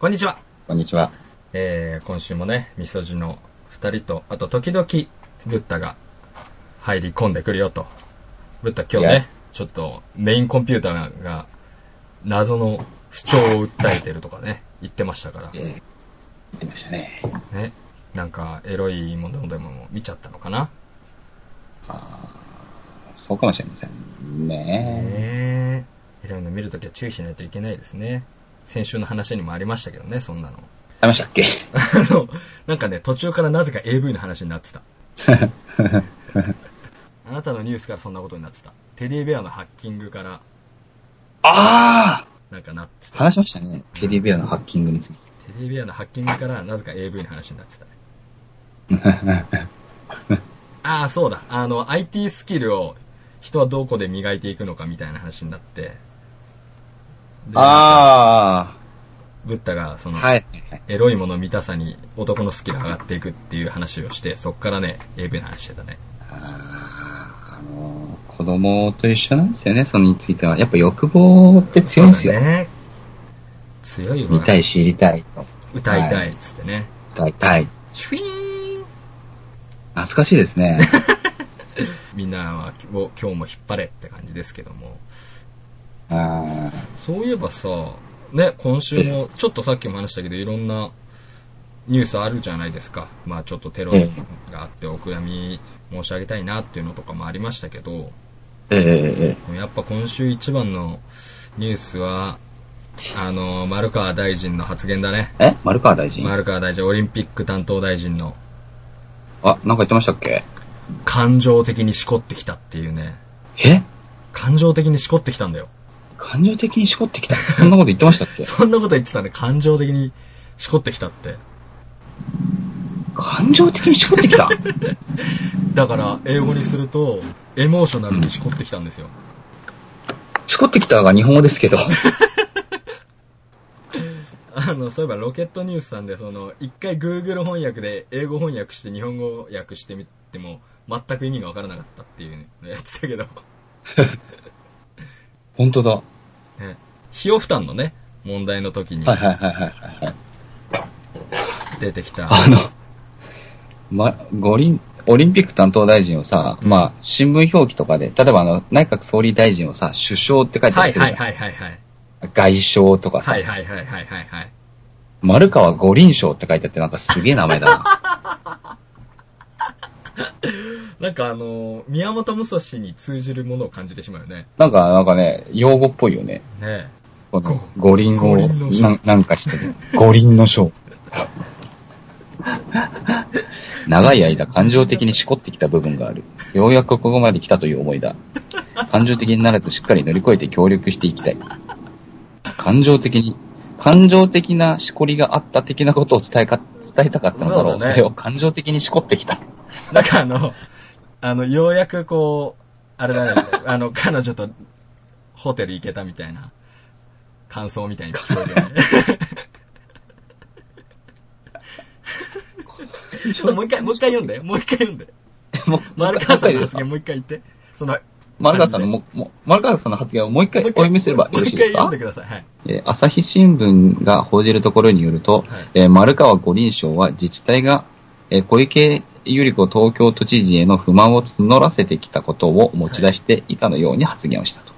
こんにちは。こんにちは。えー、今週もね、みそじの二人と、あと時々、ブッダが入り込んでくるよと。ブッダ今日ね、ちょっとメインコンピューターが謎の不調を訴えてるとかね、言ってましたからえ。ー、言ってましたね。ね。なんか、エロいものでも見ちゃったのかな？そうかもしれませんね。ねえ。エロいの見るときは注意しないといけないですね。先週の話にもありましたけどね、そんなの。ありましたっけ？あの、なんかね、途中からなぜか AV の話になってた。あなたのニュースからそんなことになってた。テディベアのハッキングから、ああなんかなってた。話しましたね。テディベアのハッキングについて。テディベアのハッキングから、なぜか AV の話になってたね。ああ、そうだ。あの、IT スキルを人はどこで磨いていくのかみたいな話になって。であブッダが、そあ、の、はい。エロいもの見たさに男のスキル上がっていくっていう話をして、そっからね、AV の話してたね。あーあのー、子供と一緒なんですよね、それについては。やっぱ欲望って強いんですよ。ね。強いわ。見たい、知りたいと。歌いたはいっつってね。歌いたい。シュイーン懐かしいですね。みんなはを今日も引っ張れって感じですけども。あそういえばさ、ね、今週も、ちょっとさっきも話したけど、いろんなニュースあるじゃないですか。まあちょっとテロえがあってお悔やみ申し上げたいなっていうのとかもありましたけど、やっぱ今週一番のニュースは、あの、丸川大臣の発言だね。ええ？丸川大臣、丸川大臣、オリンピック担当大臣のあ、なんか言ってましたっけ？感情的にしこってきたっていうね。え？感情的にしこってきたんだよ。感情的にしこってきた。そんなこと言ってましたっけ？そんなこと言ってたね。感情的にしこってきたって。感情的にしこってきた？だから、英語にすると、エモーショナルにしこってきたんですよ。しこってきたが日本語ですけど。あの、そういえばロケットニュースさんで、その、一回 Google 翻訳で英語翻訳して日本語訳してみても、全く意味がわからなかったっていうのやってたけど、本当だ。ね。費用負担のね、問題の時にはいはいはいはいはいはい。出てきた、あの、ま、五輪、オリンピック担当大臣をさ、うんまあ、新聞表記とかで、例えばあの、内閣総理大臣をさ、首相って書いてあはいるするじゃん。はいはいはいはい。外相とかさ、はいはいはいはいはいはい。丸川五輪賞って書いてあってなんかすげえ名前だな。なんかあの、宮本武蔵に通じるものを感じてしまうよね。なんか、なんかね、用語っぽいよね。ねこの五輪五をなんなんかしてる。五輪の賞。長い間感情的にしこってきた部分がある。ようやくここまで来たという思いだ。感情的にならずしっかり乗り越えて協力していきたい。感情的に、感情的なしこりがあった的なことを伝えか、伝えたかったのだろう。そうだねそれを感情的にしこってきた。なんかあの、あの、ようやくこう、あれだね、あの、彼女とホテル行けたみたいな感想みたいに聞こえるよね。ちょっともう一回、もう一回読んで。もう一回読んで。もう丸川さんの発言もう一回言って。その、丸川さんのも、も丸川さんの発言をもう一回お読みすればよろしいですか？もう一回読んでください。はい。えー朝日新聞が報じるところによると、はいえー丸川五輪賞は自治体が、えー小池百合子東京都知事への不満を募らせてきたことを持ち出していたのように発言をしたと。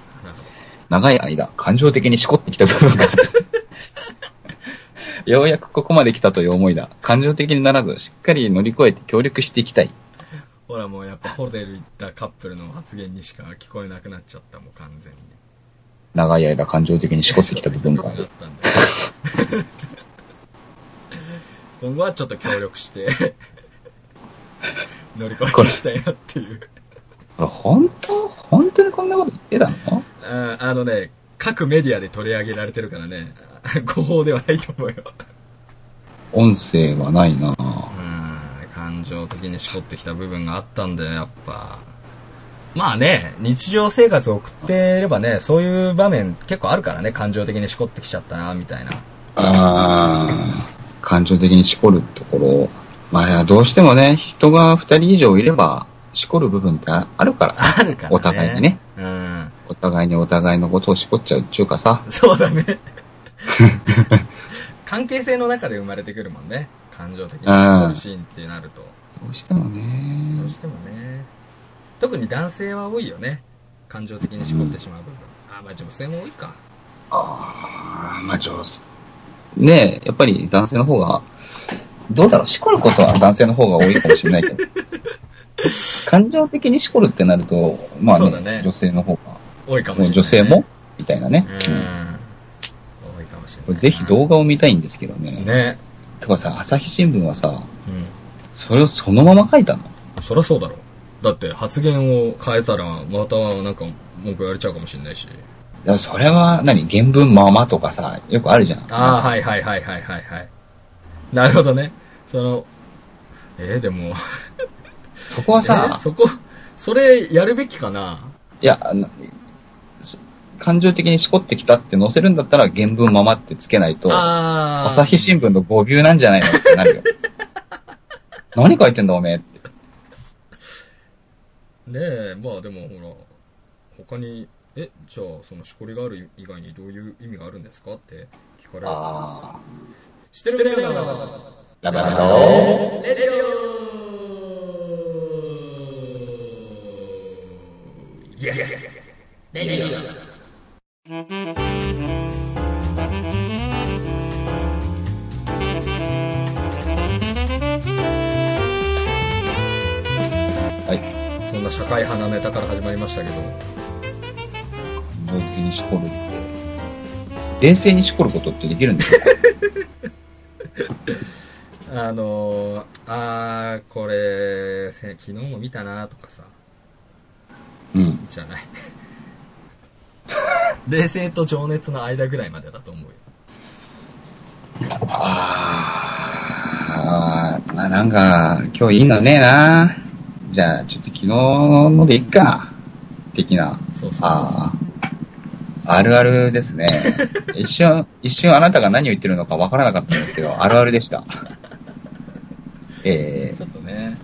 長い間、感情的にしこってきた部分がある。ようやくここまで来たという思いだ。感情的にならず、しっかり乗り越えて協力していきたい。どほらもうやっぱホテル行ったカップルの発言にしか聞こえなくなっちゃった、もう完全に。長い間感情的にしこってきた部分がある。今後はちょっと協力して 乗り越えていきたいなっていう。これ本当本当にこんなこと言ってたの？ああのね、各メディアで取り上げられてるからね、誤報ではないと思うよ。音声はないなうん、感情的にしこってきた部分があったんだよ、やっぱ。まあね、日常生活を送っていればね、そういう場面結構あるからね、感情的にしこってきちゃったな、みたいな。あー感情的にしこるところ。まあ、どうしてもね、人が二人以上いれば、しこる部分ってあるからさ。あるからね。お互いにね。うん。お互いにお互いのことをしこっちゃうっていうかさ。そうだね。関係性の中で生まれてくるもんね。感情的に絞るシーンってなると。どうしてもね。どうしてもね。特に男性は多いよね。感情的に絞ってしまう部分。あ、まあ女性も多いか。ああ、まあ上手。ねえ、やっぱり男性の方が、どうだろう、しこることは男性の方が多いかもしれないけど。感情的にしこるってなると、まあね、ね女性の方が、多いかもしれない、女性も？みたいなね。うん。うん多いかもしれない。ぜひ動画を見たいんですけどね。ね。とかさ、朝日新聞はさ、うん。それをそのまま書いたの？そりゃそうだろ。だって発言を変えたら、またなんか文句言われちゃうかもしれないし。だそれは何、原文ままとかさ、よくあるじゃん。ああ、はいはいはいはいはいはい。なるほどね。その、えー、でも、そこは えさー、そこ、それやるべきかな？いや、感情的にしこってきたって載せるんだったら原文ままってつけないと、ああ。朝日新聞の語尾なんじゃないのってなるよ。何書いてんだおめえって。ねえ、まあでもほら、他に、え、じゃあそのしこりがある以外にどういう意味があるんですかって聞かれる。あ知ってる知ってるあ。ラバラロレレロいやいやいやレレロはい。そんな社会派なネタから始まりましたけど、感情的にしこるって、冷静にしこることってできるんですか？あのー、あー、これ、せ昨日も見たなとかさ、うん。じゃない。冷静と情熱の間ぐらいまでだと思うよ。ああ、まあなんか、今日いいのねえな。じゃあ、ちょっと昨日のでいっか。的な。そうそうそう。ああ。あるあるですね。一瞬、一瞬あなたが何を言ってるのかわからなかったんですけど、あるあるでした。えちょっとね、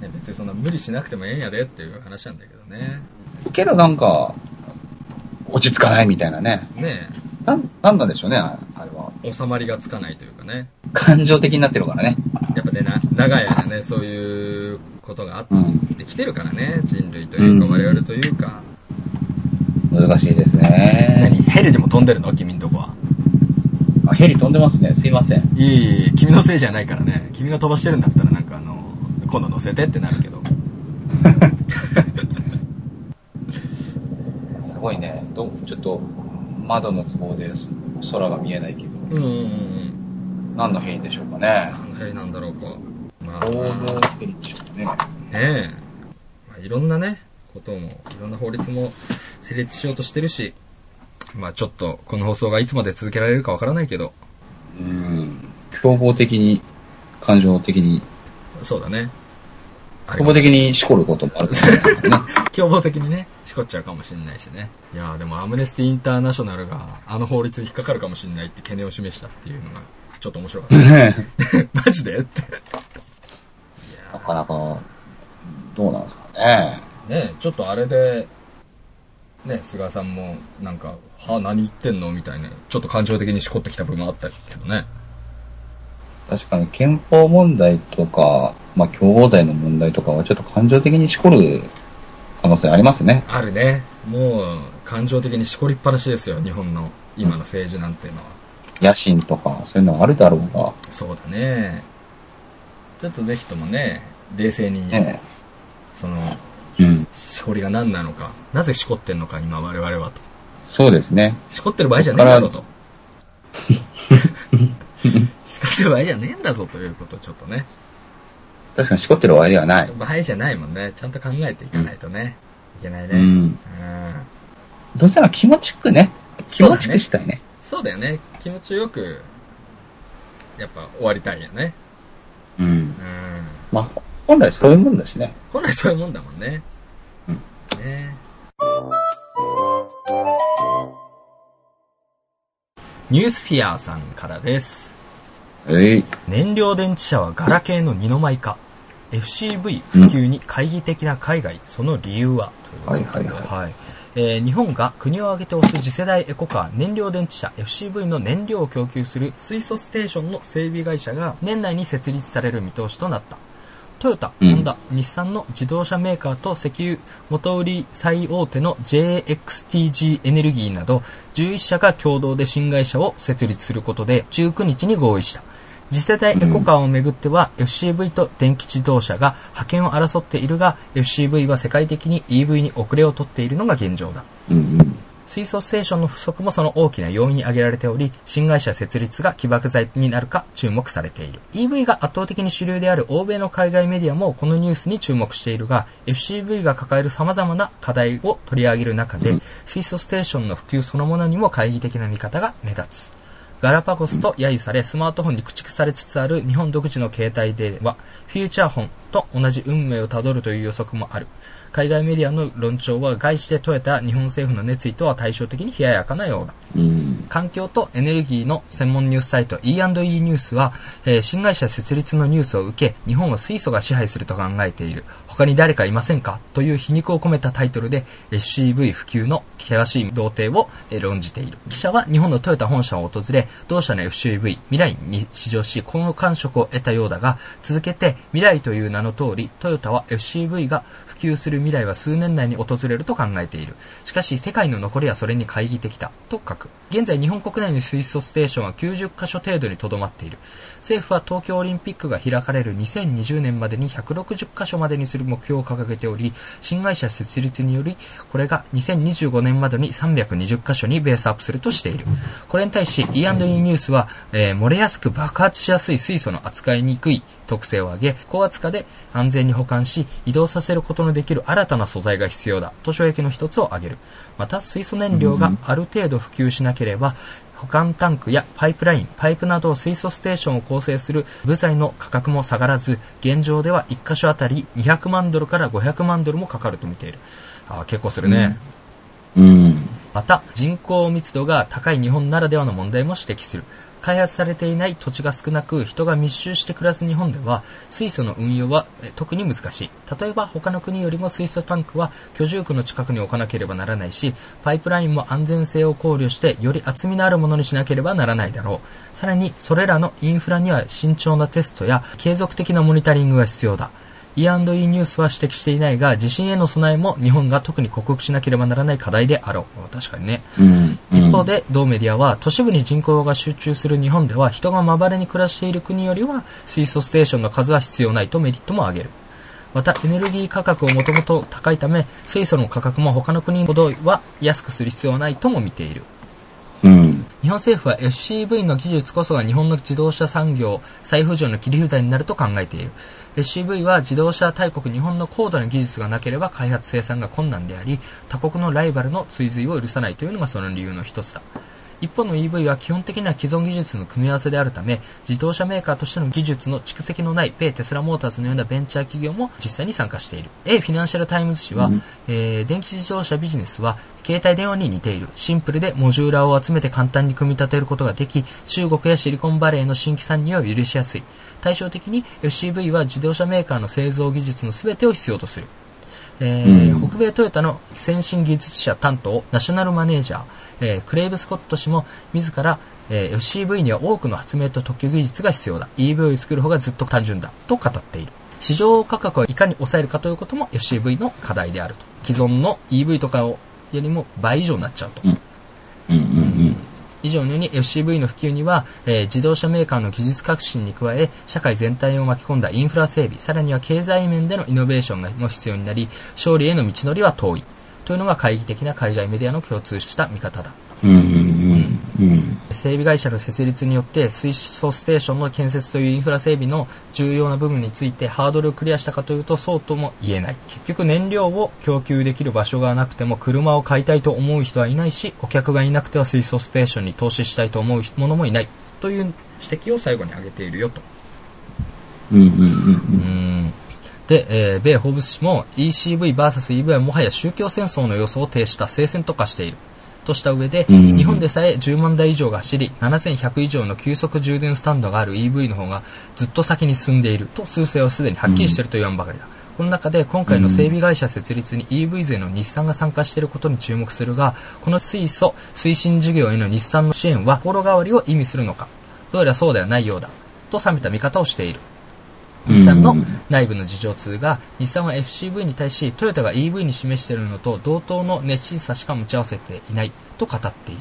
ね別にそんな無理しなくてもええんやでっていう話なんだけどね。ー、けどなんか、落ち着かないみたいなね。ねなん、なんなんでしょうね、ああれは。え、収まりがつかないというかね。感情的になってるからね。やっぱね、な長い間ね、そういうことがあっうん。てきてるからね。人類というか、うん我々というか。難しいですね。何？ヘリでも飛んでるの？君んとこは。あ、ヘリ飛んでますね。すいません。いえいえ、君のせいじゃないからね。君が飛ばしてるんだったらなんかあの、今度乗せてってなるけど。すごいね。どちょっと、窓の都合で空が見えないけど、うんうんうん。何のヘリでしょうかね。何のヘリなんだろうか。まあ、報道ねヘリでしょうかね。え。まあ、いろんなね、ことも、いろんな法律も成立しようとしてるし、まあちょっと、この放送がいつまで続けられるかわからないけど、うん。凶暴的に、感情的に、そうだね。あれ凶暴的にしこることもあるかもしれないからね。凶暴的にね、しこっちゃうかもしれないしね。いやーでもアムネスティインターナショナルがあの法律に引っかかるかもしれないって懸念を示したっていうのがちょっと面白かった。マジでって。なかなか、どうなんですかね。ーねちょっとあれで、ね、菅さんもなんか、は何言ってんのみたいな、ちょっと感情的にしこってきた部分あったけどね。確かに憲法問題とか、まあ、共謀罪の問題とかはちょっと感情的にしこる可能性ありますね。あるね。もう、感情的にしこりっぱなしですよ、日本の今の政治なんていうのは。野心とか、そういうのはあるだろうが、そうだね。ちょっとぜひともね、冷静に、ね。その、うん。しこりが何なのか、なぜしこってんのか、今我々はと。そうですね。しこってる場合じゃねえだろと。しこってる場合じゃねえんだぞということをちょっとね。確かにしこってる場合ではない。場合じゃないもんね。ちゃんと考えていかないとね。いけないね。ううん。ん。どうせなら気持ちくね。気持ちくしたいね。そうだよね。気持ちよく、やっぱ終わりたいよね。うん。うん。まあ、本来そういうもんだしね。本来そういうもんだもんね。うんねニュースフィアーさんからです。えい。燃料電池車はガラケーの二の舞化。FCV 普及に懐疑的な海外、その理由は？ということではいはいはいはいえー日本が国を挙げて推す次世代エコカー燃料電池車 FCV の燃料を供給する水素ステーションの整備会社が年内に設立される見通しとなった。トヨタ、うんホンダ、日産の自動車メーカーと石油元売り最大手の JXTG エネルギーなど11社が共同で新会社を設立することで19日に合意した。次世代エコカーをめぐっては FCV と電気自動車が覇権を争っているが FCV は世界的に EV に遅れを取っているのが現状だ。水素ステーションの不足もその大きな要因に挙げられており、新会社設立が起爆剤になるか注目されている。EV が圧倒的に主流である欧米の海外メディアもこのニュースに注目しているが、FCV が抱える様々な課題を取り上げる中で、水素ステーションの普及そのものにも懐疑的な見方が目立つ。ガラパゴスと揶揄され、スマートフォンに駆逐されつつある日本独自の携帯では、フューチャーフォンと同じ運命をたどるという予測もある。海外メディアの論調は外資で問えた日本政府の熱意とは対照的に冷ややかなようだ。うん。環境とエネルギーの専門ニュースサイト E&E ニュースは、えー新会社設立のニュースを受け、日本は水素が支配すると考えている。他に誰かいませんか？という皮肉を込めたタイトルで SCV 普及の険しい童貞を論じている。記者は日本のトヨタ本社を訪れ、同社の FCV 未来に試乗し、この感触を得たようだが、続けて未来という名の通り、トヨタは FCV が及する未来は数年内に訪れると考えている。しかし世界の残りはそれに懐疑的だ。と書く。現在日本国内の水素ステーションは90カ所程度にとどまっている。政府は東京オリンピックが開かれる2020年までに160カ所までにする目標を掲げており、新会社設立により、これが2025年までに320カ所にベースアップするとしている。これに対し E&E ニュースは、えー漏れやすく爆発しやすい水素の扱いにくい特性を挙げ、高圧化で安全に保管し、移動させることのできる新たな素材が必要だと障壁の一つを挙げる。また、水素燃料がある程度普及しなければ、保管タンクやパイプライン、パイプなど水素ステーションを構成する部材の価格も下がらず、現状では1箇所あたり200万ドルから500万ドルもかかると見ている。あー結構するね。うん。また、人口密度が高い日本ならではの問題も指摘する。開発されていない土地が少なく、人が密集して暮らす日本では、水素の運用は特に難しい。例えば、他の国よりも水素タンクは居住区の近くに置かなければならないし、パイプラインも安全性を考慮して、より厚みのあるものにしなければならないだろう。さらに、それらのインフラには慎重なテストや継続的なモニタリングが必要だ。E&E ニュースは指摘していないが、地震への備えも日本が特に克服しなければならない課題であろう。確かにね。うん。一方で、同メディアは、都市部に人口が集中する日本では、人がまばらに暮らしている国よりは、水素ステーションの数は必要ないとメリットも挙げる。また、エネルギー価格をもともと高いため、水素の価格も他の国ほどは安くする必要はないとも見ている。うん。日本政府は FCV の技術こそが日本の自動車産業再浮上の切り札になると考えている。FCV は自動車大国日本の高度な技術がなければ開発生産が困難であり、他国のライバルの追随を許さないというのがその理由の一つだ。一方の EV は基本的には既存技術の組み合わせであるため、自動車メーカーとしての技術の蓄積のない米テスラモーターズのようなベンチャー企業も実際に参加している。A フィナンシャルタイムズ紙は、うんえー電気自動車ビジネスは携帯電話に似ている。シンプルでモジュラーを集めて簡単に組み立てることができ、中国やシリコンバレーの新規参入を許しやすい。対照的に FCV は自動車メーカーの製造技術の全てを必要とする。えーうん北米トヨタの先進技術者担当ナショナルマネージャー、えークレイブ・スコット氏も自ら、えー FCV には多くの発明と特許技術が必要だ。EV を作る方がずっと単純だ。と語っている。市場価格をいかに抑えるかということも FCV の課題であると。既存の EV とかをよりも倍以上になっちゃうと、うん。うんうん以上のように FCV の普及には、えー自動車メーカーの技術革新に加え、社会全体を巻き込んだインフラ整備、さらには経済面でのイノベーションがも必要になり、勝利への道のりは遠い。というのが懐疑的な海外メディアの共通した見方だ。整備会社の設立によって水素ステーションの建設というインフラ整備の重要な部分についてハードルをクリアしたかというとそうとも言えない。結局燃料を供給できる場所がなくても車を買いたいと思う人はいないしお客がいなくては水素ステーションに投資したいと思う者もいない。という指摘を最後に挙げているよと。うんうんうんうーんで、えー米ホーブス氏も ECVVSEV はもはや宗教戦争の様相を呈した聖戦と化している。とした上で、うん日本でさえ10万台以上が走り、7100以上の急速充電スタンドがある EV の方がずっと先に進んでいると数勢はすでにはっきりしていると言わんばかりだ。この中で今回の整備会社設立に EV 勢の日産が参加していることに注目するが、この水素推進事業への日産の支援は心変わりを意味するのか、どうやらそうではないようだ、と冷めた見方をしている。日産の内部の事情通が、日産は FCV に対し、トヨタが EV に示しているのと同等の熱心さしか持ち合わせていないと語っている。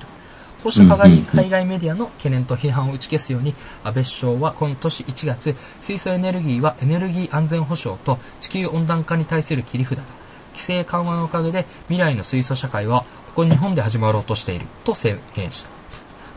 こうした海外メディアの懸念と批判を打ち消すように、安倍首相は今年1月、水素エネルギーはエネルギー安全保障と地球温暖化に対する切り札だ。規制緩和のおかげで未来の水素社会はここ日本で始まろうとしていると宣言した。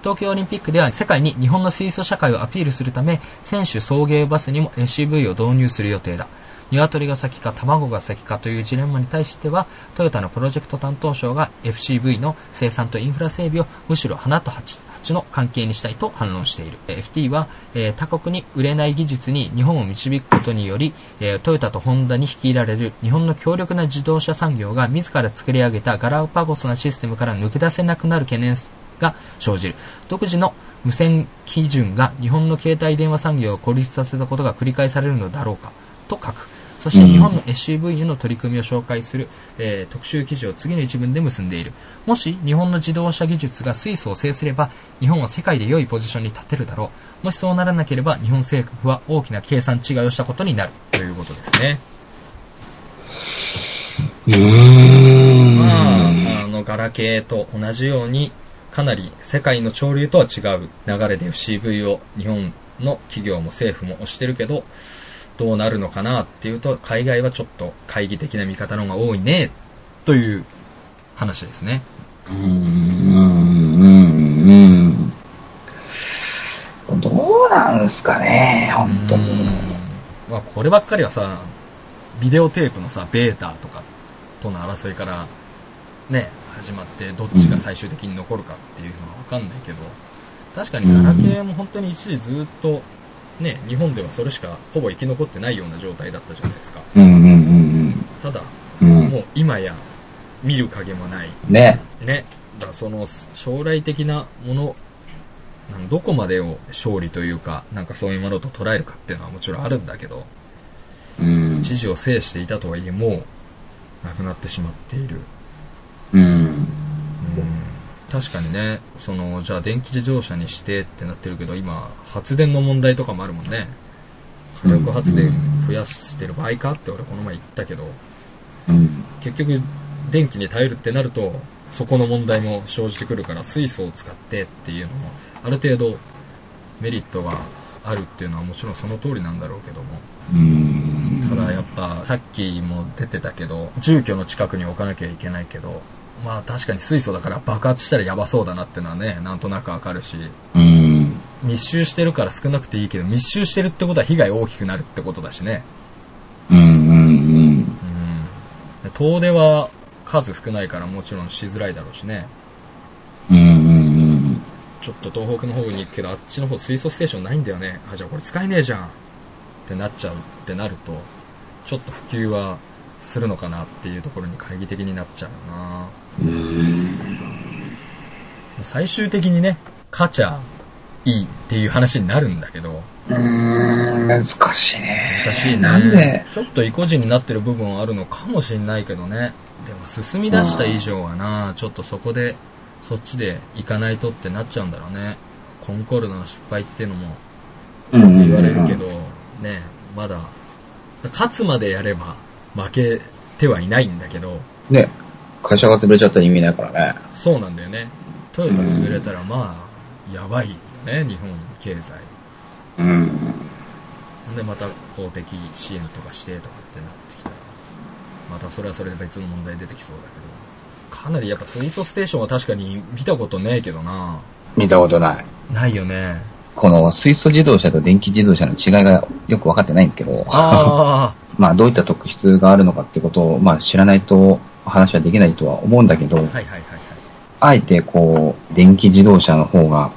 東京オリンピックでは世界に日本の水素社会をアピールするため、選手送迎バスにも SUV を導入する予定だ。鶏が先か卵が先かというジレンマに対しては、トヨタのプロジェクト担当省が FCV の生産とインフラ整備をむしろ花と蜂の関係にしたいと反論している。FT は、えー、他国に売れない技術に日本を導くことにより、えー、トヨタとホンダに率いられる日本の強力な自動車産業が自ら作り上げたガラパゴスなシステムから抜け出せなくなる懸念が生じる。独自の無線基準が日本の携帯電話産業を孤立させたことが繰り返されるのだろうかと書く。そして日本の SUV への取り組みを紹介する、えー、特集記事を次の一文で結んでいる。もし日本の自動車技術が水素を制すれば、日本は世界で良いポジションに立てるだろう。もしそうならなければ、日本政府は大きな計算違いをしたことになる。ということですね。うーん。まあ、あの、ガラケーと同じように、かなり世界の潮流とは違う流れで FCV を日本の企業も政府も推してるけど、どうなるのかなっていうと、海外はちょっと懐疑的な見方の方が多いね、という話ですね。うーん、うん、うん。どうなんすかね、本当うんまあ、こればっかりはさ、ビデオテープのさ、ベータとかとの争いから、ね、始まって、どっちが最終的に残るかっていうのはわかんないけど、確かにガラケーも本当に一時ずっと、ね、日本ではそれしかほぼ生き残ってないような状態だったじゃないですか。ただ。もう今や見る影もない。ね。ね。だからその将来的なもの、どこまでを勝利というか、なんかそういうものと捉えるかっていうのはもちろんあるんだけど、うん。知事を制していたとはいえもう、なくなってしまっている。うん。確かにね、その、じゃあ電気自動車にしてってなってるけど、今、発電の問題とかもあるもんね。火力発電増やしてる場合かって俺この前言ったけど、うん。結局電気に頼るってなるとそこの問題も生じてくるから水素を使ってっていうのもある程度メリットがあるっていうのはもちろんその通りなんだろうけどもうん。ただやっぱさっきも出てたけど住居の近くに置かなきゃいけないけどまあ確かに水素だから爆発したらやばそうだなってのはねなんとなくわかるしうん。密集してるから少なくていいけど密集してるってことは被害大きくなるってことだしねうん。うん。うんで遠出は数少ないからもちろんしづらいだろうしねうん。うん。ちょっと東北の方に行くけど、あっちの方水素ステーションないんだよね。あ、じゃあこれ使えねえじゃんってなっちゃうってなると、ちょっと普及はするのかなっていうところに懐疑的になっちゃうなうん。最終的にね、勝ちゃいいっていう話になるんだけど、うん。難しいね。難しいね。なんで？ちょっと意固地になってる部分はあるのかもしれないけどね。でも進み出した以上はな、ちょっとそこで、そっちで行かないとってなっちゃうんだろうね。コンコルドの失敗っていうのもうん言われるけど、ね、まだ、勝つまでやれば負けてはいないんだけど、ね。会社が潰れちゃったら意味ないからね。そうなんだよね。トヨタ潰れたらまあ、やばいよね、日本経済。うん。で、また公的支援とかしてとかってなってきたら、またそれはそれで別の問題出てきそうだけど、かなりやっぱ水素ステーションは確かに見たことねえけどな。見たことない。ないよね。この水素自動車と電気自動車の違いがよく分かってないんですけど、あ まあどういった特質があるのかってことを、まあ知らないと話はできないとは思うんだけどあ、、はいはいはいはい。あえてこう、電気自動車の方が、う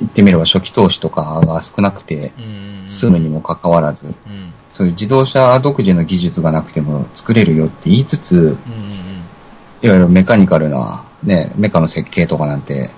言ってみれば初期投資とかが少なくて、ん。うん。済むにもかかわらず、うん。そういう自動車独自の技術がなくても作れるよって言いつつ、うんうんいわゆるメカニカルな、ね、メカの設計とかなんて、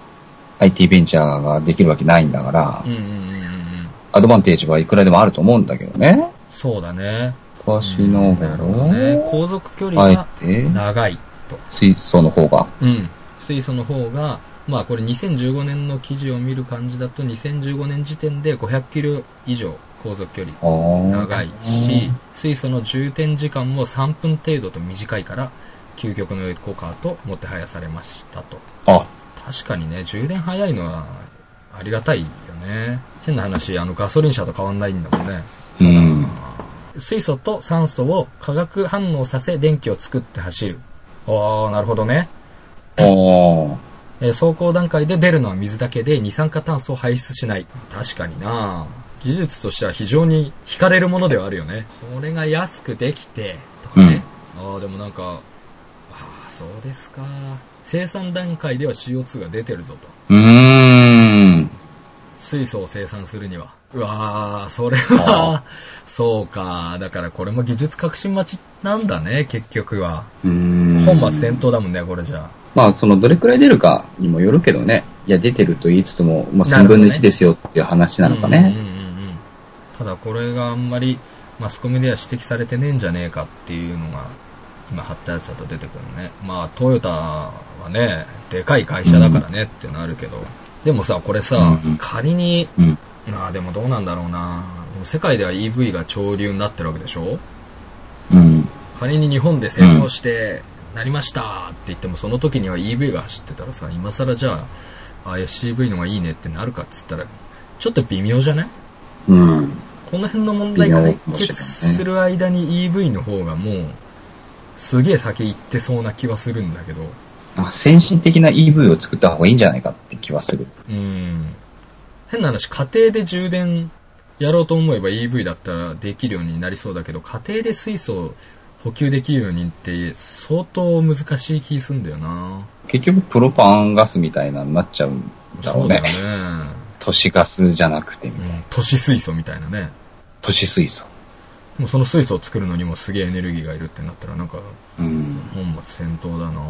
IT ベンチャーができるわけないんだからうん。う、んうんうんうんうん。アドバンテージはいくらでもあると思うんだけどね。そうだね。昔のなるほどね。航続距離がて、長いと。水素の方が。うん。水素の方が、まあこれ2015年の記事を見る感じだと2015年時点で500キロ以上航続距離長いし、水素の充電時間も3分程度と短いから、究極のエコカーともてはやされましたと。あ、確かにね、充電早いのはありがたいよね。変な話、あのガソリン車と変わんないんだもんね。うん。水素と酸素を化学反応させ電気を作って走る。おー、なるほどね。あーえー走行段階で出るのは水だけで二酸化炭素を排出しない。確かにな技術としては非常に惹かれるものではあるよね。これが安くできて、とかね。ああ、でもなんか、ああ、そうですか。生産段階では CO2 が出てるぞと。うーん。水素を生産するには。うわー、それはあ、そうか。だからこれも技術革新待ちなんだね、結局は。うーん。本末転倒だもんね、これじゃあ。まあ、その、どれくらい出るかにもよるけどね。いや、出てると言いつつも、まあ、3なるほどね分の1ですよっていう話なのかね。うんうんうんうんただこれがあんまりマスコミでは指摘されてねえんじゃねえかっていうのが今貼ったやつだと出てくるね。まあトヨタはねでかい会社だからねっていうのあるけど、でもさこれさ、仮にうん。なあでもどうなんだろうな。でも世界では EV が潮流になってるわけでしょ？うん。仮に日本で成功してなりましたって言ってもその時には EV が走ってたらさ今更じゃああ SCV のがいいねってなるかっつったらちょっと微妙じゃない？うん。この辺の問題解決する間に EV の方がもうすげえ先行ってそうな気はするんだけど。あ先進的な EV を作った方がいいんじゃないかって気はする。うん。変な話家庭で充電やろうと思えば EV だったらできるようになりそうだけど家庭で水素を補給できるようにって相当難しい気すんだよな。結局、プロパンガスみたいなのになっちゃうんだろそううだよね。ね、都市ガスじゃなくて、うん、都市水素みたいなね。都市水素。もうその水素を作るのにもすげえエネルギーがいるってなったらなんかうん。本末転倒だな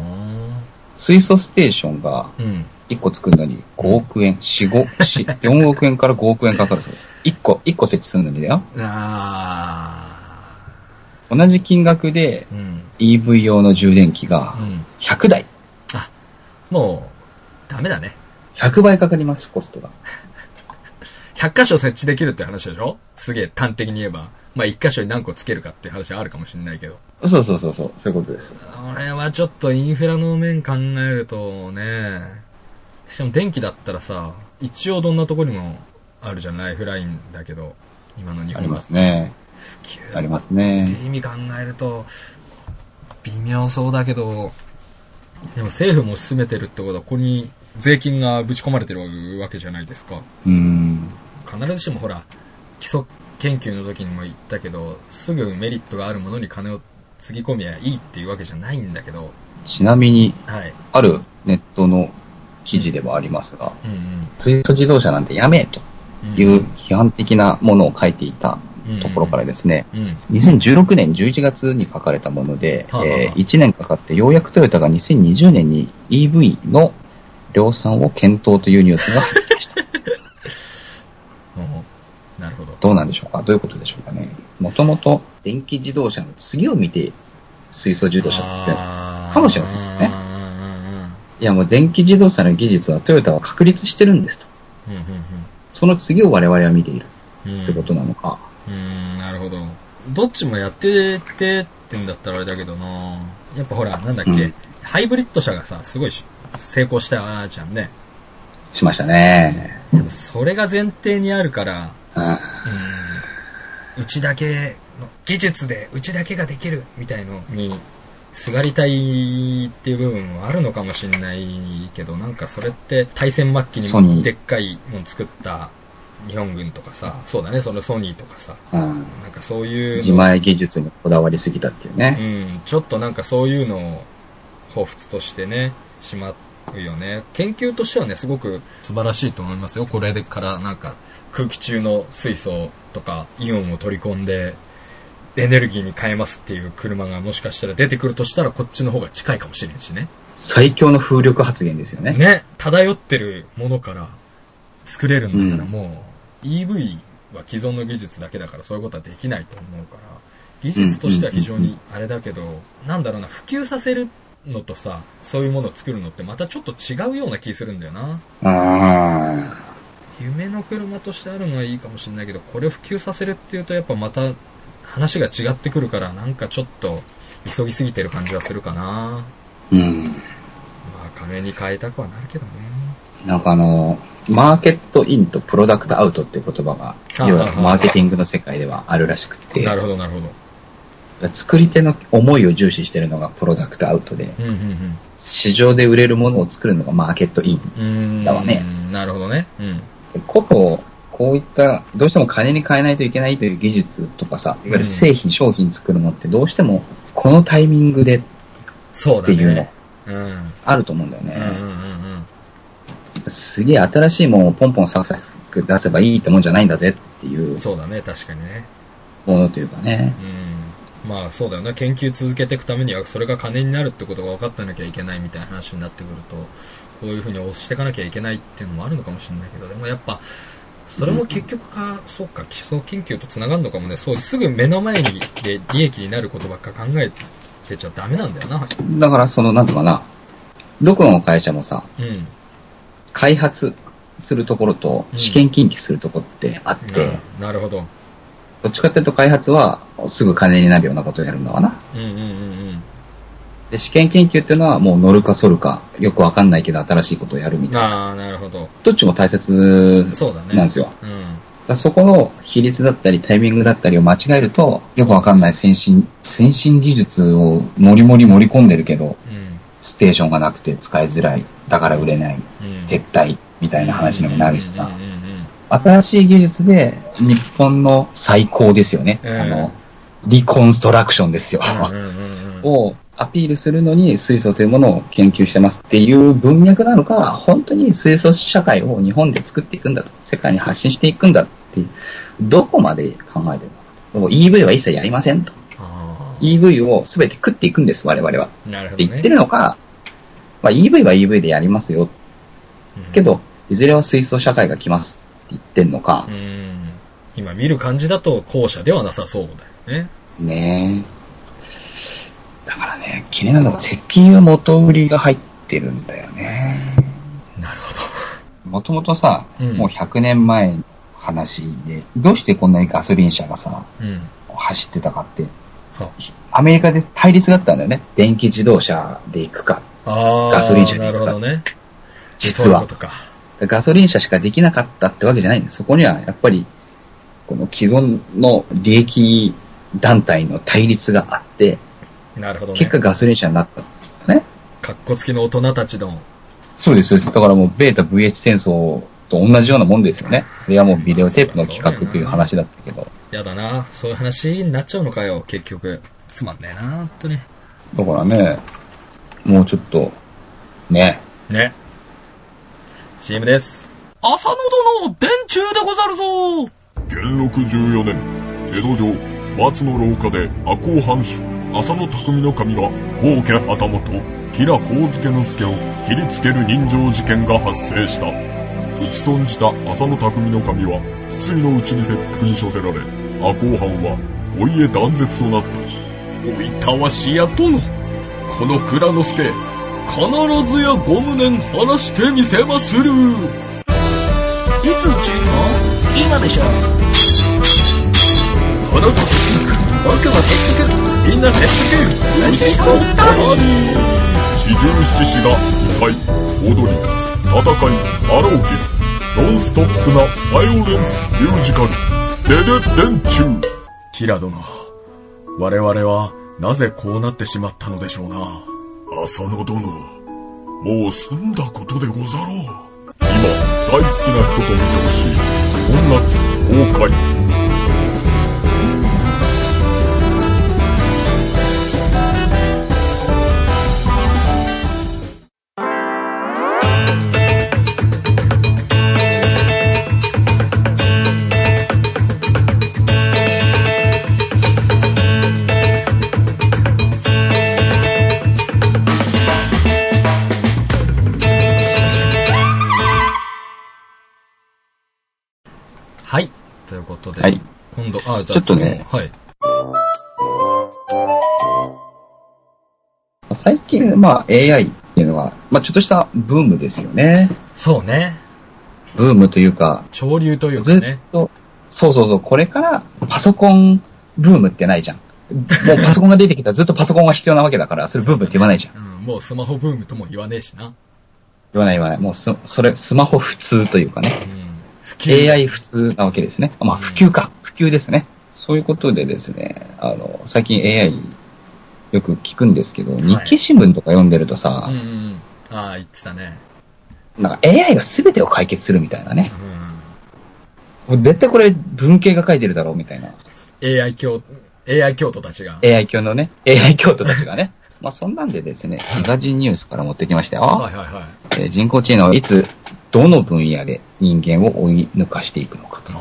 水素ステーションがうん1個作るのに5億円、4、5、4 4億円から5億円かかるそうです。1個、1個設置するのにだよ。あ同じ金額で EV 用の充電器がうん100台。もうダメだね100倍かかります、コストが。100箇所設置できるって話でしょ？すげえ端的に言えばまあ1箇所に何個つけるかっていう話はあるかもしれないけどそうそうそうそう、そういうことです。これはちょっとインフラの面考えるとねしかも電気だったらさ一応どんなとこにもあるじゃんライフラインだけど今の日本だありますね。普及ありますってね。意味考えると微妙そうだけどでも政府も進めてるってことはここに税金がぶち込まれてるわけじゃないですかうん。必ずしもほら基礎研究の時にも言ったけどすぐメリットがあるものに金をつぎ込みゃいいっていうわけじゃないんだけど。ちなみに、はい。あるネットの記事ではありますが、うん水素自動車なんてやめえとうんいう批判的なものを書いていたところからですね、うん2016年11月に書かれたもので、はあはあえー1年かかってようやくトヨタが2020年に EV の量産を検討というニュースが入ってきました。おなるほど。どうなんでしょうか？どういうことでしょうかね？もともと電気自動車の次を見て水素自動車っつって、かもしれませんけどね。うんいやもう電気自動車の技術はトヨタは確立してるんですと。うんうんその次を我々は見ているってことなのか。うーんなるほど。どっちもやっててってんだったらあれだけどな。やっぱほらなんだっけ、うん。ハイブリッド車がさすごいし成功したじゃんね。しましたね。それが前提にあるからうん。うん。うちだけの技術でうちだけができるみたいのにすがりたいっていう部分はあるのかもしれないけどなんかそれって大戦末期にでっかいもん作った日本軍とかさそうだねそのソニーとかさうん。なんかそういうの。自前技術にこだわりすぎたっていううね。ん、ちょっとなんかそういうのを彷彿としてねしまうよね。研究としてはねすごく素晴らしいと思いますよ。これからなんか空気中の水素とかイオンを取り込んでエネルギーに変えますっていう車がもしかしたら出てくるとしたらこっちの方が近いかもしれんしね最強の風力発言ですよね。ね漂ってるものから作れるんだからうんもう EV は既存の技術だけだからそういうことはできないと思うから技術としては非常にあれだけど、なんだろうな、普及させるのとさ、そういうものを作るのってまたちょっと違うような気するんだよな。あ夢の車としてあるのはいいかもしれないけど、これを普及させるっていうとやっぱまた話が違ってくるから、なんかちょっと急ぎすぎてる感じはするかな。うん。あ金に変えたくはなるけどね。なんかあの、マーケットインとプロダクトアウトっていう言葉が、あいわゆるマーケティングの世界ではあるらしくて、なるほど、なるほど。作り手の思いを重視してるのがプロダクトアウトで、うん、うん、市場で売れるものを作るのがマーケットイン。だわね。なるほどね。うん。でこと、こういった、どうしても金に変えないといけないという技術とかさ、いわゆる製品、商品作るのってどうしてもこのタイミングでそうだっていうのね。うん。あると思うんだようん、うん、ね。うんすげえ新しいものをポンポンサクサク出せばいいってもんじゃないんだぜっていううん。そうだね、確かにね。ものというかね。うん。まあそうだよね。研究続けていくためには、それが金になるってことが分かってなきゃいけないみたいな話になってくると、こういうふうに押していかなきゃいけないっていうのもあるのかもしれないけど、でもやっぱ、それも結局か、そうか、基礎研究と繋がるのかもね。そう、すぐ目の前にで利益になることばっか考えてちゃダメなんだよな。だからその、なんつうかな、どこの会社もさ、うん。開発するところとうん試験研究するところってあって、ななるほど。どっちかっていうと開発はすぐ金になるようなことをやるんだわな。うんうんうんうん。で、試験研究っていうのはもう乗るか反るか、よくわかんないけど新しいことをやるみたいな。ああ、なるほど。どっちも大切。なんですよ。うん。だからそこの比率だったりタイミングだったりを間違えると、よくわかんない先進、先進技術をもりもり盛り込んでるけど、うん。ステーションがなくて使いづらい、だから売れない、うん。撤退みたいな話にもなるしさうん、うんうんうん新しい技術で日本の最高ですよね。うんあの、リコンストラクションですよ。をアピールするのに水素というものを研究してますっていう文脈なのか、本当に水素社会を日本で作っていくんだと、世界に発信していくんだっていう、どこまで考えてるのか。EV は一切やりませんと。あ EV を全て食っていくんです、我々は。ね。て言ってるのか、まあ、EV は EV でやりますよ。うんけど、いずれは水素社会が来ます言ってんのかう、ん。今見る感じだと後者ではなさそうだよね。ねえ。だからね、気になるのが石油元売りが入ってるんだよね。なるほもともとさ、うんもう100年前の話で、どうしてこんなにガソリン車がさ、ど。うん。走ってたかって、はアメリカで対立があったんだよね。電気自動車で行くか。ガソリン車にな行くかるほどね。実はそういうこ。とか。ガソリン車しかできなかったってわけじゃないんだそこにはやっぱり、この既存の利益団体の対立があって、なるほどね。結果ガソリン車になった。ね。かっこつきの大人たちの。そうです、そうです。だからもうベータ VH 戦争と同じようなもんですよね。これはもうビデオテープの企画という話だったけど。やだな。そういう話になっちゃうのかよ、結局。つまんねえな、ほんとね。だからね、もうちょっと、ね。ね。CM です。浅野殿、電柱でござるぞ元禄14年江戸城松の廊下で赤穂藩主浅野匠の神が高家旗本吉良上野之助を切りつける人情事件が発生した打ち損じた浅野匠の神は失意のうちに切腹に処せられ赤穂藩はお家断絶となったおいたわしや殿。この蔵之助、必ずやご無念晴らしてみせまする。いつのチェーン今でしょ。この年僕も切腹みんな切腹牛とった四十七士が歌い踊り戦いあろうきノンストップなバイオレンスミュージカル「デデ電柱」キラ殿、我々はなぜこうなってしまったのでしょうな。浅野殿もう済んだことでござろう。今大好きな人と見てほしい本夏公開ちょっとね。はい。最近、まあ、AI っていうのは、まあ、ちょっとしたブームですよね。そうね。ブームというか。潮流というかね。ずっと、そうそうそう、これからパソコンブームってないじゃん。もうパソコンが出てきたらずっとパソコンが必要なわけだから、それブームって言わないじゃん。う,ね、うん、もうスマホブームとも言わねえしな。言わない言わない。もうそ、それ、スマホ普通というかね。うん AI 普通なわけですね。まあ普及か。普及ですね。そういうことでですね、あの、最近 AI よく聞くんですけど、日経新聞とか読んでるとさうん、うんうん。ああ、言ってたね。なんか AI が全てを解決するみたいなね。うん。絶対これ文系が書いてるだろうみたいな。AI 教、AI 教徒たちが。AI 教のね、AI 教徒たちがね。まあそんなんでですね、東ニュースから持ってきましたよ。はいはいはい。えー人工知能はいつ、どの分野で人間を追い抜かしていくのかと。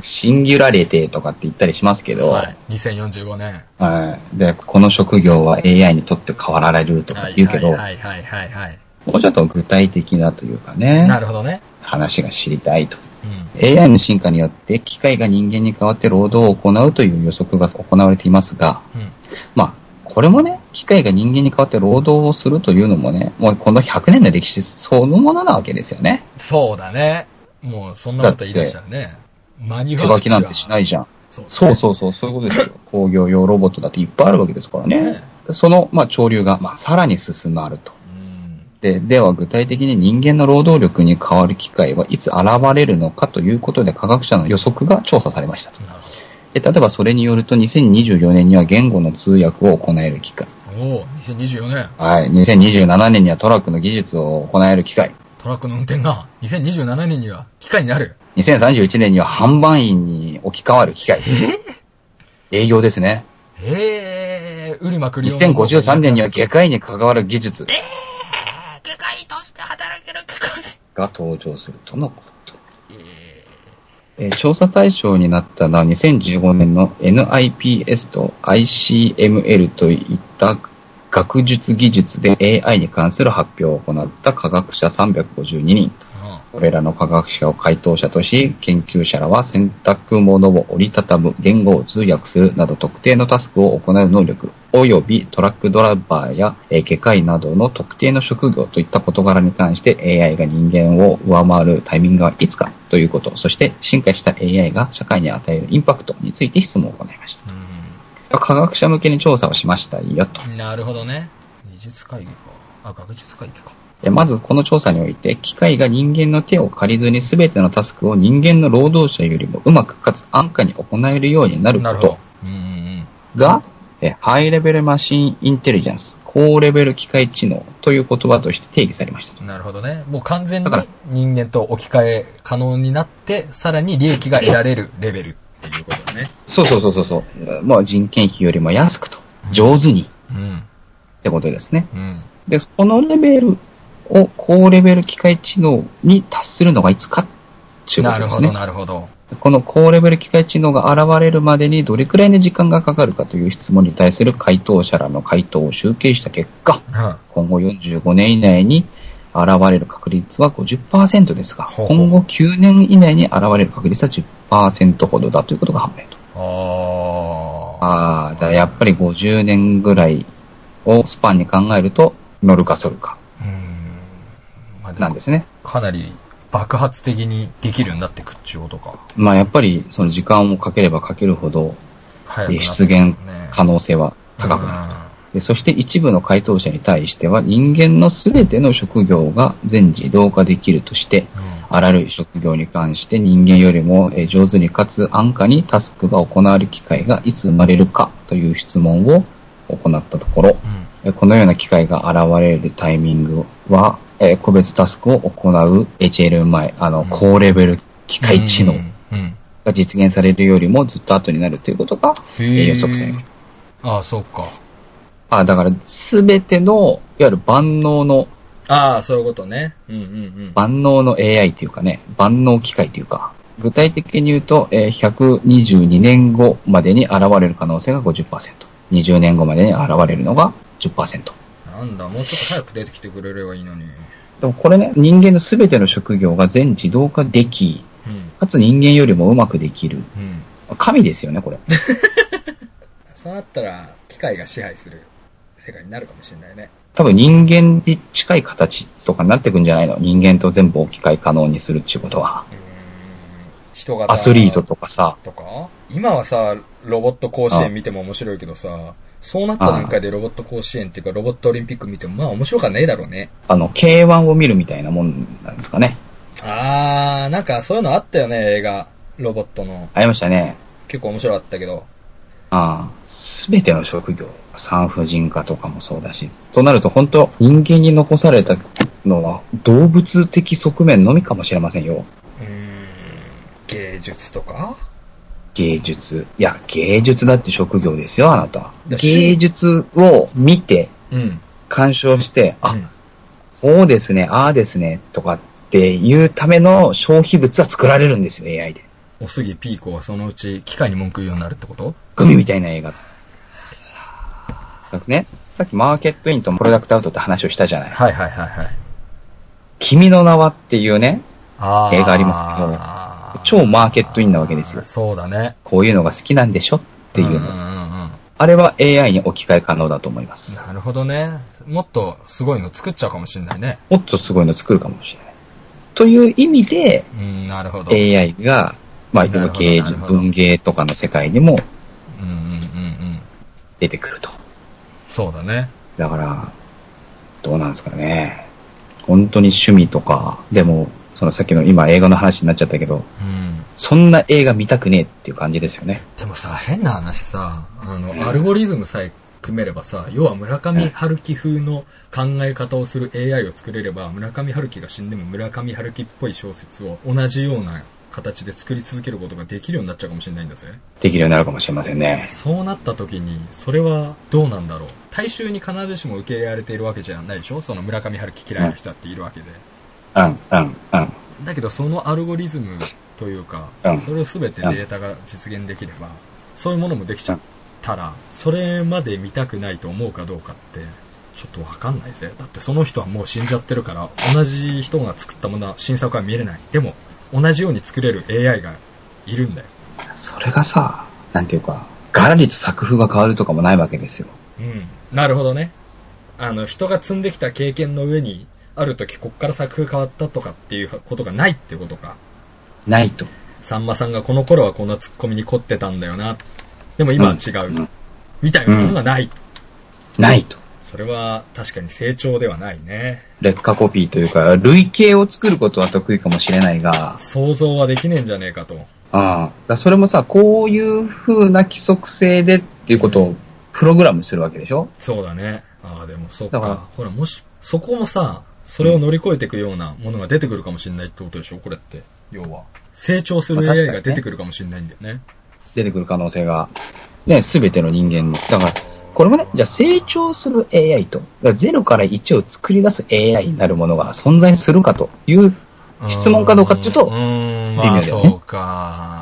シンギュラリティとかって言ったりしますけど、はい。2045年。はい。で、この職業は AI にとって変わられるとかって言うけど、はいはいはいはいはい。もうちょっと具体的なというかね、なるほどね。話が知りたいと。うん。AI の進化によって機械が人間に代わって労働を行うという予測が行われていますが、うん。まあ、これもね、機械が人間に代わって労働をするというのもね、もうこの100年の歴史そのものなわけですよね。そうだね。もう、そんなこと言い出したらね。マニフ手ァクチャー書きなんてしないじゃん。そうそうそうそう、そういうことですよ。工業用ロボットだっていっぱいあるわけですからね。ね。その、まあ、潮流が、まあ、さらに進まると。うん。で、では具体的に人間の労働力に変わる機会はいつ現れるのかということで科学者の予測が調査されましたと。なるほで例えばそれによると2024年には言語の通訳を行える機械。ど。おお2024年。はい。2027年にはトラックの技術を行える機械。トラックの運転が2027年には機械になる。2031年には販売員に置き換わる機械。営業ですね。へえ、売りまくり2053年には外科医に関わる技術機械として働ける機械。が登場するとのこと。えー調査対象になったのは2015年の NIPS と ICML といった学術技術で AI に関する発表を行った科学者352人。これらの科学者を回答者とし、研究者らは選択物を折りたたむ、言語を通訳するなど特定のタスクを行う能力、及びトラックドライバーやえー外科医などの特定の職業といった事柄に関して AI が人間を上回るタイミングはいつかということ、そして進化した AI が社会に与えるインパクトについて質問を行いました。科学者向けに調査をしましたよと。うん。なるほどね。技術会議か。あ、学術会議か。えまずこの調査において、機械が人間の手を借りずに全てのタスクを人間の労働者よりもうまくかつ安価に行えるようになること。うんうんうん。が、えハイレベルマシンインテリジェンス、高レベル機械知能という言葉として定義されましたと。なるほどね。もう完全にだから人間と置き換え可能になって、さらに利益が得られるレベルっていうことだね。そうそうそうそうそう。まあ人件費よりも安くと、上手にうん。ってことですね。うん。で、このレベルを高レベル機械知能に達するのがいつかっていうことですねなるほど、。なるほど。この高レベル機械知能が現れるまでにどれくらいの時間がかかるかという質問に対する回答者らの回答を集計した結果、うん。今後45年以内に現れる確率は50%ですが、ほうほう今後9年以内に現れる確率は10%ほどだということが判明と。ああ。ああ、だやっぱり50年ぐらいをスパンに考えると、乗るか反るかなんですね。かなり爆発的にできるようになってくっちゅうことか。まあやっぱりその時間をかければかけるほど、出現ね可能性は高くなる。でそして一部の回答者に対しては人間のすべての職業が全自動化できるとして、うんあらゆる職業に関して人間よりもえー上手にかつ安価にタスクが行われる機会がいつ生まれるかという質問を行ったところ、うん。えーこのような機会が現れるタイミングは、えー個別タスクを行う HLMI、あの、うん高レベル機械知能。が実現されるよりもずっと後になるということが、えー予測される。ああ、そうか。あ、だから、すべての、いわゆる万能の、ああ、そういうことね。うんうんうん。万能の AI っていうかね、万能機械っていうか、具体的に言うと、えー122年後までに現れる可能性が50%。20年後までに現れるのが10%。なんだ、もうちょっと早く出てきてくれればいいのに。でもこれね、人間のすべての職業が全自動化でき、うん。かつ人間よりもうまくできる。うん。神ですよね、これ。そうなったら、機械が支配する。世界になるかもしれないね。多分人間に近い形とかになってくんじゃないの？人間と全部置き換え可能にするってことは。人型アスリートとかさ、とか？今はさ、ロボット甲子園見ても面白いけどさ、そうなった段階でロボット甲子園っていうかロボットオリンピック見てもまあ面白くはねえだろうね。あの、K1 を見るみたいなもんなんですかね。あー、なんかそういうのあったよね、映画。ロボットの。ありましたね。結構面白かったけど。ああ、すべての職業、産婦人科とかもそうだし、となると本当人間に残されたのは動物的側面のみかもしれませんよ。うーん、芸術とか？芸術。いや、芸術だって職業ですよ、あなた。芸術を見て、うん。鑑賞して、あ、うんこうですね、ああですね、とかっていうための消費物は作られるんですよ、AI で。おすぎピーコはそのうち機械に文句言うようになるってこと？グミみたいな映画。ね、さっきマーケットインとプロダクトアウトって話をしたじゃない。はいはいはいはい。君の名はっていうね、映画ありますけど超マーケットインなわけですよ。そうだね。こういうのが好きなんでしょっていうの。んうんうん。あれは AI に置き換え可能だと思います。なるほどね。もっとすごいの作っちゃうかもしれないね。もっとすごいの作るかもしれない。という意味でうん、なるほど。AI が、まあ、芸術、文芸とかの世界にもうんうんうんうん。出てくると。そうだね。だから、どうなんですかね。本当に趣味とか、でも、そのさっきの今映画の話になっちゃったけど、うん。そんな映画見たくねえっていう感じですよね。でもさ、変な話さ、あの、アルゴリズムさえ組めればさ、要は村上春樹風の考え方をする AI を作れれば、村上春樹が死んでも村上春樹っぽい小説を同じような形で作り続けることができるようになっちゃうかもしれないんだぜ。できるようになるかもしれませんね。そうなった時に、それはどうなんだろう。大衆に必ずしも受け入れられているわけじゃないでしょ？その村上春樹嫌いな人だっているわけで。うん、うん、うん。だけどそのアルゴリズムというか、うんそれを全てデータが実現できれば、そういうものもできちゃったら、それまで見たくないと思うかどうかって、ちょっとわかんないぜ。だってその人はもう死んじゃってるから、同じ人が作ったものは新作は見れない。でも、同じように作れる AI がいるんだよ。それがさ、なんていうか、ガラリと作風が変わるとかもないわけですよ。うん。なるほどね。あの、人が積んできた経験の上に、ある時こっから作風変わったとかっていうことがないってことか。ないと。さんまさんがこの頃はこのツッコミに凝ってたんだよな。でも今は違う。うんみたいなものがない。ないと。それは確かに成長ではないね。劣化コピーというか、類型を作ることは得意かもしれないが、想像はできねえんじゃねえかと。ああ。それもさ、こういう風な規則性でっていうことをプログラムするわけでしょ？そうだね。ああ、でもそっだからか。ほら、もし、そこもさ、それを乗り越えていくようなものが出てくるかもしれないってことでしょこれって。要は。成長する AI が出てくるかもしれないんだよね。出てくる可能性が、ね、すべての人間の。だから、これもね、じゃあ成長する AI と、だから0から1を作り出す AI になるものが存在するかという質問かどうかっていうと微まあ妙だよねそうか。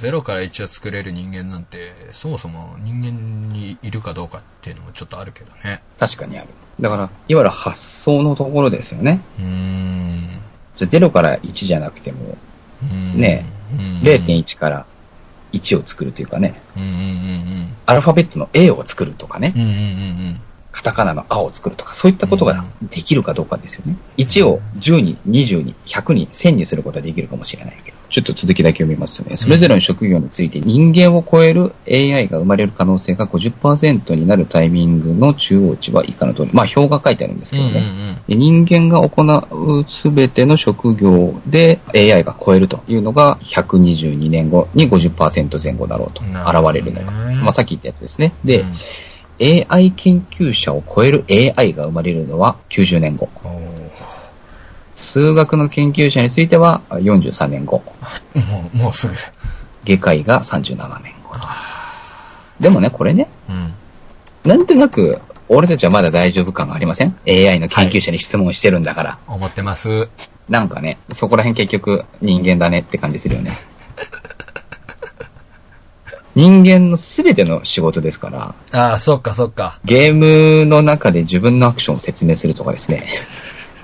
でも0から1を作れる人間なんて、そもそも人間にいるかどうかっていうのもちょっとあるけどね。確かにある。だから、いわゆる発想のところですよね。うーん。じゃあ0から1じゃなくても、うんねうん0.1から1を作るというかね、うんうんうんアルファベットの A を作るとかね、うん。うんうんうんカタカナの青を作るとか、そういったことができるかどうかですよね。1を10に、20に、100に、1000にすることはできるかもしれないけど。ちょっと続きだけ読みますとね、それぞれの職業について人間を超える AI が生まれる可能性が50%になるタイミングの中央値は以下の通り。まあ表が書いてあるんですけどうんうん人間が行うすべての職業で AI が超えるというのが122年後に50%前後だろうと現れるのが。まあさっき言ったやつですね。で、うん AI 研究者を超える AI が生まれるのは90年後。数学の研究者については43年後。もう、もうすぐ。外科医が37年後。でもね、これね、うん。なんとなく、俺たちはまだ大丈夫感がありません ?AI の研究者に質問してるんだから。思ってます。なんかね、そこら辺結局人間だねって感じするよね。人間のすべての仕事ですから、ああ、そっかそっか。ゲームの中で自分のアクションを説明するとかですね、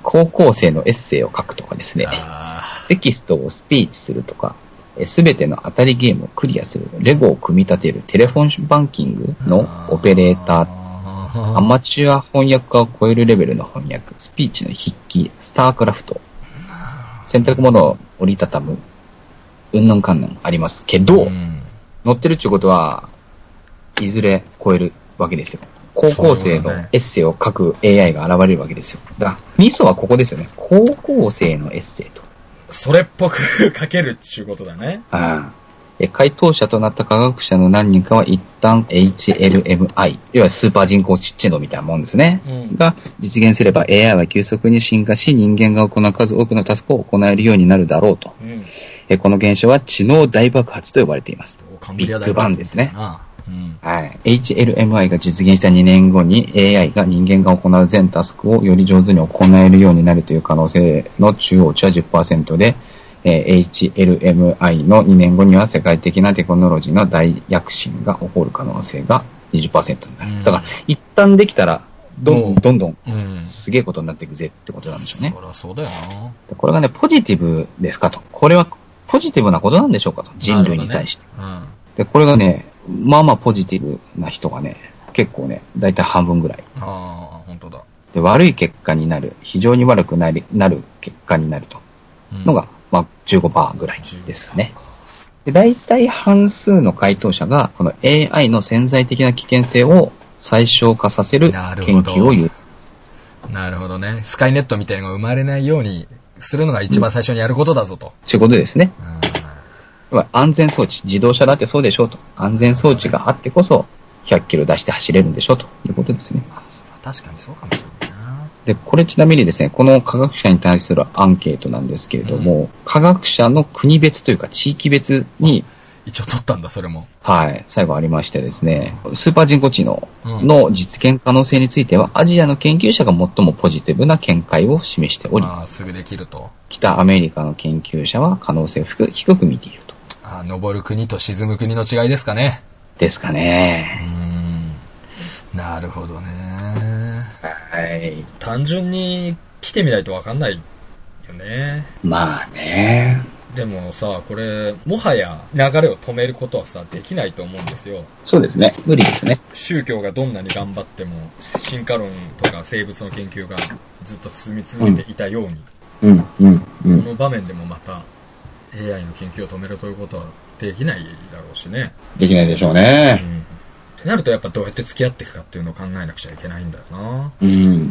高校生のエッセイを書くとかですね、あテキストをスピーチするとか、すべての当たりゲームをクリアする、レゴを組み立てる、テレフォンバンキングのオペレーター、ーアマチュア翻訳家を超えるレベルの翻訳、スピーチの筆記、スタークラフト、洗濯物を折りたたむ、うんぬんかんぬんありますけど、うん。載ってるってことは、いずれ超えるわけですよ。高校生のエッセイを書く AI が現れるわけですよ。だから、ミソはここですよね。高校生のエッセイと。それっぽく書けるっていうことだね。ああえ回答者となった科学者の何人かは一旦 HLMI、いわゆるスーパー人工知知能みたいなもんですね。うんが実現すれば AI は急速に進化し人間が行う数多くのタスクを行えるようになるだろうと。うん。えこの現象は知能大爆発と呼ばれています。ビッグバンですねな。うん。はい。HLMI が実現した2年後に AI が人間が行う全タスクをより上手に行えるようになるという可能性の中央値は10%で、えー HLMI の2年後には世界的なテクノロジーの大躍進が起こる可能性が20%になる。うんだから、一旦できたら、どんどんどんうんすげえことになっていくぜってことなんでしょうね。そりゃそうだよな。でこれがね、ポジティブですかと。これはポジティブなことなんでしょうかと。人類に対して。うん。で、これがね、まあまあポジティブな人がね、結構ね、だいたい半分ぐらい。ああ、本当だ。で、悪い結果になる、非常に悪くなり、なる結果になると。うんのが、まあ15%ぐらいですよね。で、だいたい半数の回答者が、この AI の潜在的な危険性を最小化させる研究を言う。なるほどね。スカイネットみたいなのが生まれないようにするのが一番最初にやることだぞと。ということですね。うん安全装置、自動車だってそうでしょうと。安全装置があってこそ、100キロ出して走れるんでしょうということですね。確かにそうかもしれないな。で、これちなみにですね、この科学者に対するアンケートなんですけれども、科学者の国別というか地域別に、一応取ったんだ、それも。はい、最後ありましてですね、スーパー人工知能の実現可能性については、アジアの研究者が最もポジティブな見解を示しており、ああ、すぐできると。北アメリカの研究者は可能性を低低く見ていると。ああ、登る国と沈む国の違いですかね。ですかうね。ん。なるほどね。はい。単純に来てみないとわかんないよね。まあね。でもさ、これ、もはや流れを止めることはさ、できないと思うんですよ。そうですね。無理ですね。宗教がどんなに頑張っても、進化論とか生物の研究がずっと進み続けていたように、うん、うん、うこん。の場面でもまた AI の研究を止めるということはできないだろうしね。できないでしょううね。ん。ってなるとやっぱどうやって付き合っていくかっていうのを考えなくちゃいけないんだよな。うん。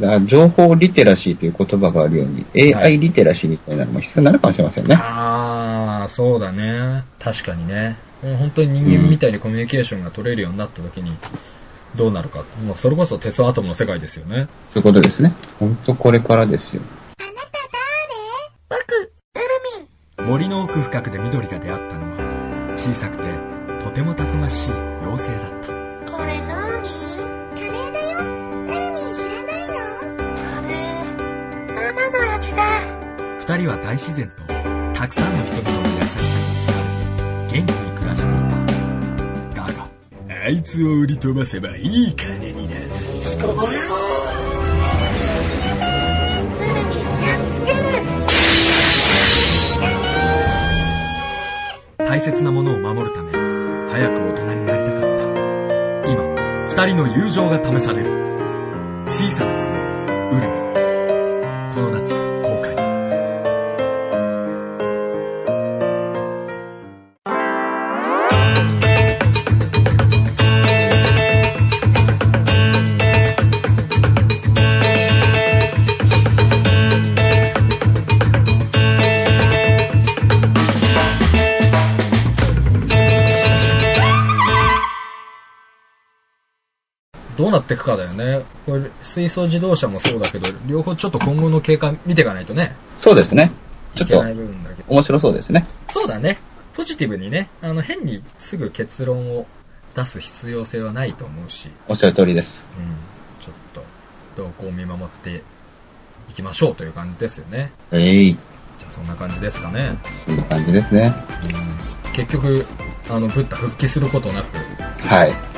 だから情報リテラシーという言葉があるように、はい AI リテラシーみたいなのも必要になるかもしれませんね。ああ、そうだね。確かにね。もう本当に人間みたいにコミュニケーションが取れるようになった時に、どうなるか。もうそれこそ鉄アトムの世界ですよね。そういうことですね。本当これからですよ。森の奥深くで緑が出会ったのは、小さくてとてもたくましい妖精だった。これなにカレーだよ。エルミン知らないの？カレー。ママの味だ。二人は大自然とたくさんの人々の優しさに救われて元気に暮らしていた。だが、あいつを売り飛ばせばいい金になる。大切なものを守るため、早く大人になりたかった。今、二人の友情が試される。小さなどうなっていくかだよね。これ、水素自動車もそうだけど、両方ちょっと今後の経過見ていかないとね、そうですね。ちょっといけない部分だけど。面白そうですね。そうだね。ポジティブにね、あの、変にすぐ結論を出す必要性はないと思うし、おっしゃる通りです。うん、ちょっと、動向を見守っていきましょうという感じですよね。えい、じゃあそんな感じですかね。そんな感じですね。うん、結局、あの、ブッダ復帰することなく、はい。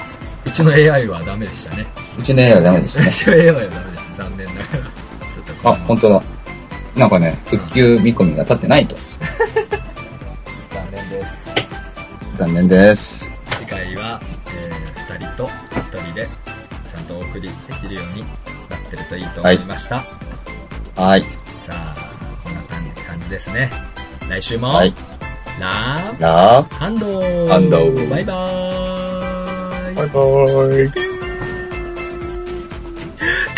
うちの AI はダメでしたね。うちの AI はダメでしたね。うちの AI はダメでした、残念ながら。あ、本当だ。なんかね、復旧見込みが立ってないと。残念です。残念です。次回は、えー、2人と1人で、ちゃんとお送りできるようになってるといいと思いました。はい。はいじゃあ、こんな感じ感じですね。来週も、はい、ラー、ラー、ハンドバイバーイバイバイ。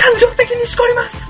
感情的にしこります